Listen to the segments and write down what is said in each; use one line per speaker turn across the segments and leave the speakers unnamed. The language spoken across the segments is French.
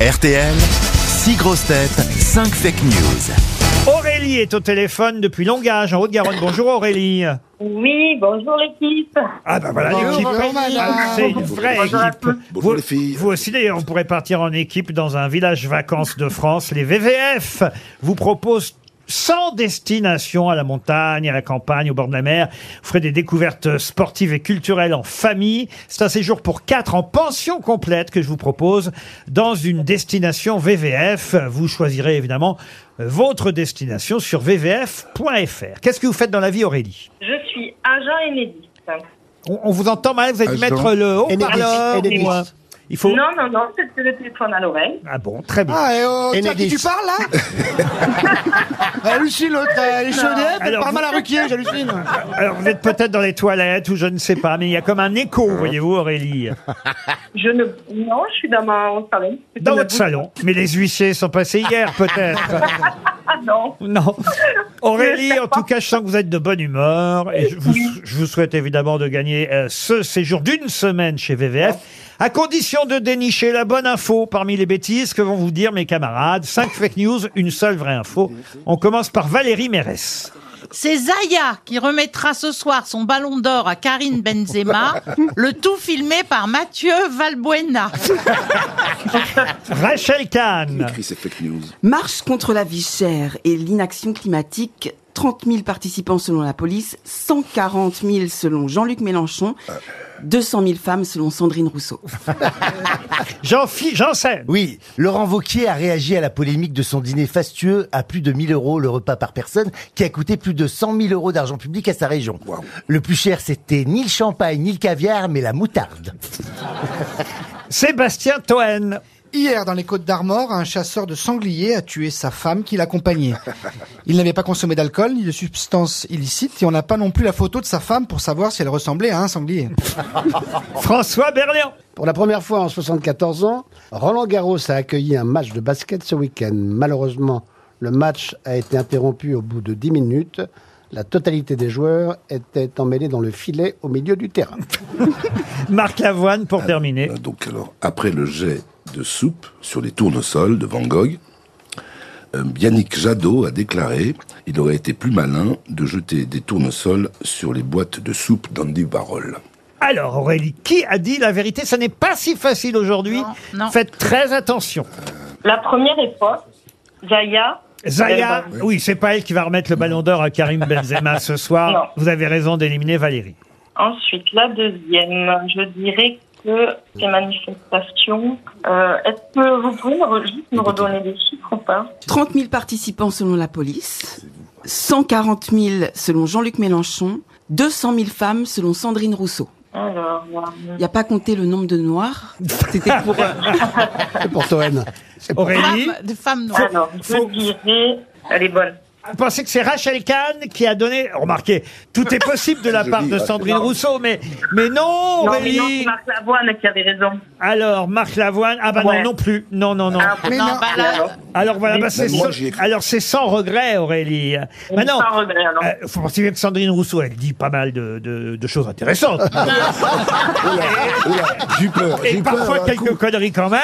RTL, 6 grosses têtes, 5 fake news.
Aurélie est au téléphone depuis Longage, en Haute-Garonne. Bonjour Aurélie.
Oui, bonjour l'équipe.
Ah bah voilà l'équipe. Ah, C'est une vraie
Bonjour
équipe.
Bonjour
vous,
les filles.
vous aussi d'ailleurs, on pourrait partir en équipe dans un village vacances de France. Les VVF vous proposent 100 destinations à la montagne, à la campagne, au bord de la mer. Vous ferez des découvertes sportives et culturelles en famille. C'est un séjour pour quatre en pension complète que je vous propose dans une destination VVF. Vous choisirez évidemment votre destination sur vvf.fr. Qu'est-ce que vous faites dans la vie Aurélie?
Je suis agent Enedis.
on, on vous entend mal, vous allez
Agent.
mettre le haut-parleur.
Enedis.
un- Il faut...
Non, non, non, c'est le téléphone à l'oreille.
Ah bon, très bien.
Ah, et oh, à qui
Enedis.
tu parles là Hallucine l'autre, elle est chaudette, elle
Alors,
parle mal à Ruquier, j'hallucine.
Alors vous êtes peut-être dans les toilettes ou je ne sais pas, mais il y a comme un écho, voyez-vous Aurélie,
Je ne... Non, je suis dans mon salon.
Dans votre salon. Mais les huissiers sont passés hier peut-être.
Ah non.
Non. Aurélie, en tout cas, je sens que vous êtes de bonne humeur et je vous, je vous souhaite évidemment de gagner euh, ce séjour d'une semaine chez VVF. À condition de dénicher la bonne info parmi les bêtises que vont vous dire mes camarades. Cinq fake news, une seule vraie info. On commence par Valérie Mérès.
C'est Zaya qui remettra ce soir son ballon d'or à Karine Benzema, le tout filmé par Mathieu Valbuena.
Rachel Kahn.
Marche contre la vie chère et l'inaction climatique. 30 000 participants selon la police, 140 000 selon Jean-Luc Mélenchon, 200 000 femmes selon Sandrine Rousseau.
Jean Janssen.
Oui, Laurent Vauquier a réagi à la polémique de son dîner fastueux à plus de 1000 euros le repas par personne, qui a coûté plus de 100 000 euros d'argent public à sa région. Le plus cher, c'était ni le champagne, ni le caviar, mais la moutarde.
Sébastien Toen.
Hier, dans les Côtes d'Armor, un chasseur de sangliers a tué sa femme qui l'accompagnait. Il n'avait pas consommé d'alcool ni de substances illicites et on n'a pas non plus la photo de sa femme pour savoir si elle ressemblait à un sanglier.
François Berléand.
Pour la première fois en 74 ans, Roland Garros a accueilli un match de basket ce week-end. Malheureusement, le match a été interrompu au bout de 10 minutes. La totalité des joueurs étaient emmêlés dans le filet au milieu du terrain.
Marc Lavoine pour terminer.
Euh, Donc alors, après le jet de soupe sur les tournesols de Van Gogh, euh, Yannick Jadot a déclaré il aurait été plus malin de jeter des tournesols sur les boîtes de soupe d'Andy Warhol.
Alors Aurélie, qui a dit la vérité? Ça n'est pas si facile aujourd'hui.
Non, non.
Faites très attention.
La première est fausse. Zaya.
Zaya, oui, c'est pas elle qui va remettre le ballon d'or à Karim Benzema ce soir.
Non.
Vous avez raison d'éliminer Valérie.
Ensuite, la deuxième, je dirais que ces manifestations. Euh, Est-ce que vous pouvez juste me redonner des chiffres ou pas?
30 000 participants selon la police, 140 000 selon Jean-Luc Mélenchon, 200 000 femmes selon Sandrine Rousseau.
Alors, euh,
Il n'y a pas compté le nombre de noirs. C'était pour... euh,
C'est pour Toen.
Aurélie,
Femme, de femmes noires.
alors
faut-
je dirais. Elle est bonne.
Vous pensez que c'est Rachel Kahn qui a donné... Remarquez, tout est possible de la part
dis
de
Rachel.
Sandrine Rousseau, mais, mais non,
Non, mais non,
Aurélie
c'est Marc Lavoine qui avait raison.
Alors, Marc Lavoine, ah bah non,
Ouais.
non plus. Non, non, non.
Ah,
Mais
Non,
non.
bah là,
alors,
voilà, bah, c'est
moi,
sans-
j'y ai cru.
alors c'est sans regret, Aurélie. Maintenant,
sans regret, alors.
Euh, faut penser bien que Sandrine Rousseau, elle dit pas mal de, de- de choses intéressantes.
J'ai eu peur,
et
peur,
parfois quelques
coup.
conneries quand même.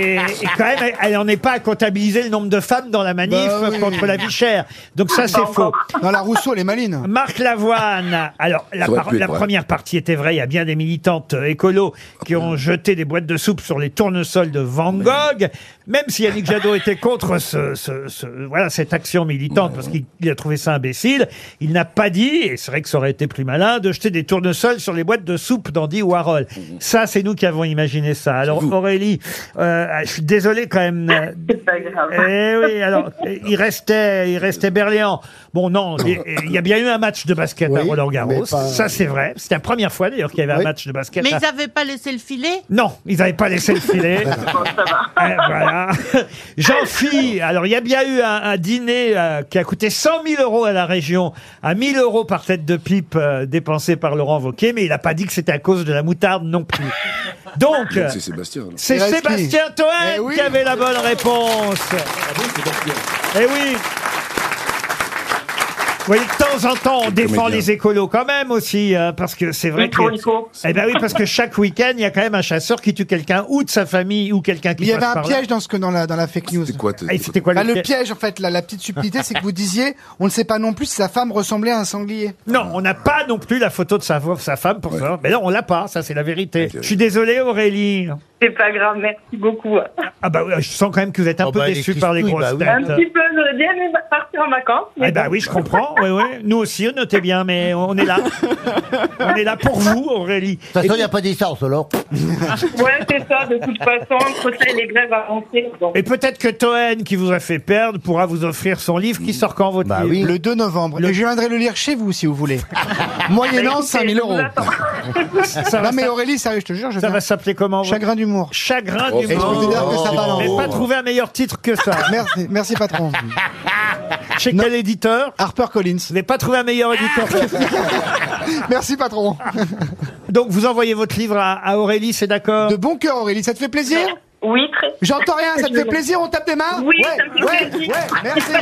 Et, et quand même, elle- elle n'en est pas à comptabiliser le nombre de femmes dans la manif
Bah oui.
contre la vie chère. Donc ça, c'est
Pas
faux.
Non, la Rousseau, elle est maline.
Marc Lavoine. Alors, la,
Ça aurait
par-
pu être
la
vrai.
première partie était vraie. Il y a bien des militantes euh, écolos qui ont jeté des boîtes de soupe sur les tournesols de Van Gogh. Même si Yannick Jadot était contre ce, ce- ce- voilà, cette action militante parce qu'il il a trouvé ça imbécile, il n'a pas dit, et c'est vrai que ça aurait été plus malin, de jeter des tournesols sur les boîtes de soupe d'Andy Warhol. Ça, c'est nous qui avons imaginé ça. Alors, Aurélie, euh, je suis désolé quand même.
C'est pas grave.
eh oui, alors il restait, il restait Berléand. Bon, non, il il y a bien eu un match de basket à
Oui,
Roland Garros.
mais pas-
Ça, c'est vrai. C'était la première fois d'ailleurs qu'il y avait un
Oui.
match de basket.
mais
à-
ils n'avaient pas laissé le filet?
Non, ils n'avaient pas laissé le filet.
Bon, ça va.
Eh, voilà. Jean-Phi, alors il y a bien eu un, un dîner euh, qui a coûté 100 000 euros à la région, à 1000 euros par tête de pipe euh, dépensé par Laurent Wauquiez, mais il n'a pas dit que c'était à cause de la moutarde non plus. Donc,
C'est Sébastien. alors.
c'est Sébastien Toen
Eh oui.
qui avait la bonne réponse. Eh oui. Vous voyez, de temps en temps, on défend
comédien.
les écolos quand même aussi, hein, parce que c'est vrai que... Eh ben oui, parce que chaque week-end, il y a quand même un chasseur qui tue quelqu'un, ou de sa famille, ou quelqu'un qui
Il y avait un
par là.
piège dans ce que dans la dans la fake news.
C'est quoi t'es-
Ah, et c'était quoi
Bah,
le
le
piège
piège, en fait, la, la petite subtilité, c'est que vous disiez, on ne sait pas non plus si sa femme ressemblait à un sanglier.
Non, on n'a pas non plus la photo de sa, sa femme pour ça. Mais non, on l'a pas, ça c'est la vérité. Je suis désolé Aurélie.
C'est pas grave, merci beaucoup.
Ah bah oui, je sens quand même que vous êtes un
Oh
peu
bah, les
déçu par les
cristouilles,
grosses
bah oui.
Un
têtes.
petit peu, j'aurais bien aimé partir en vacances. mais
bah
bon.
oui, je comprends. Oui, oui. Nous aussi, on notait bien, mais on est là. on est là pour vous, Aurélie.
De toute façon, il n'y a pas d'essence, alors.
Ouais, c'est ça, de toute façon, entre ça et les grèves avancées. Bon.
Et peut-être que Toen, qui vous a fait perdre, pourra vous offrir son livre qui sort quand votre
Bah
livre
oui.
Le 2 novembre. Et je viendrai le lire chez vous, si vous voulez. Moyennant
Bah,
5000
écoutez, je
euros.
Ça va
Non mais
s'app-
Aurélie, sérieux, je te jure, je
ça
viens.
va s'appeler comment votre-
Chagrin d'humour.
Chagrin
Oh,
du
Et je peux te dire que ça va
Mais
dans...
pas trouvé un meilleur titre que ça.
Merci, merci patron.
Chez quel éditeur
Harper Collins.
Vous n'avez pas trouvé un meilleur éditeur.
Merci patron.
Donc vous envoyez votre livre à, à Aurélie, c'est d'accord
De bon cœur Aurélie, ça te fait plaisir
Oui, très.
J'entends rien, ça te fait plaisir, on tape des mains
Oui,
ouais,
ça me fait
ouais,
plaisir.
ouais, merci.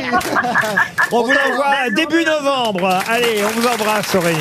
On vous l'envoie début novembre. Allez, on vous embrasse Aurélie.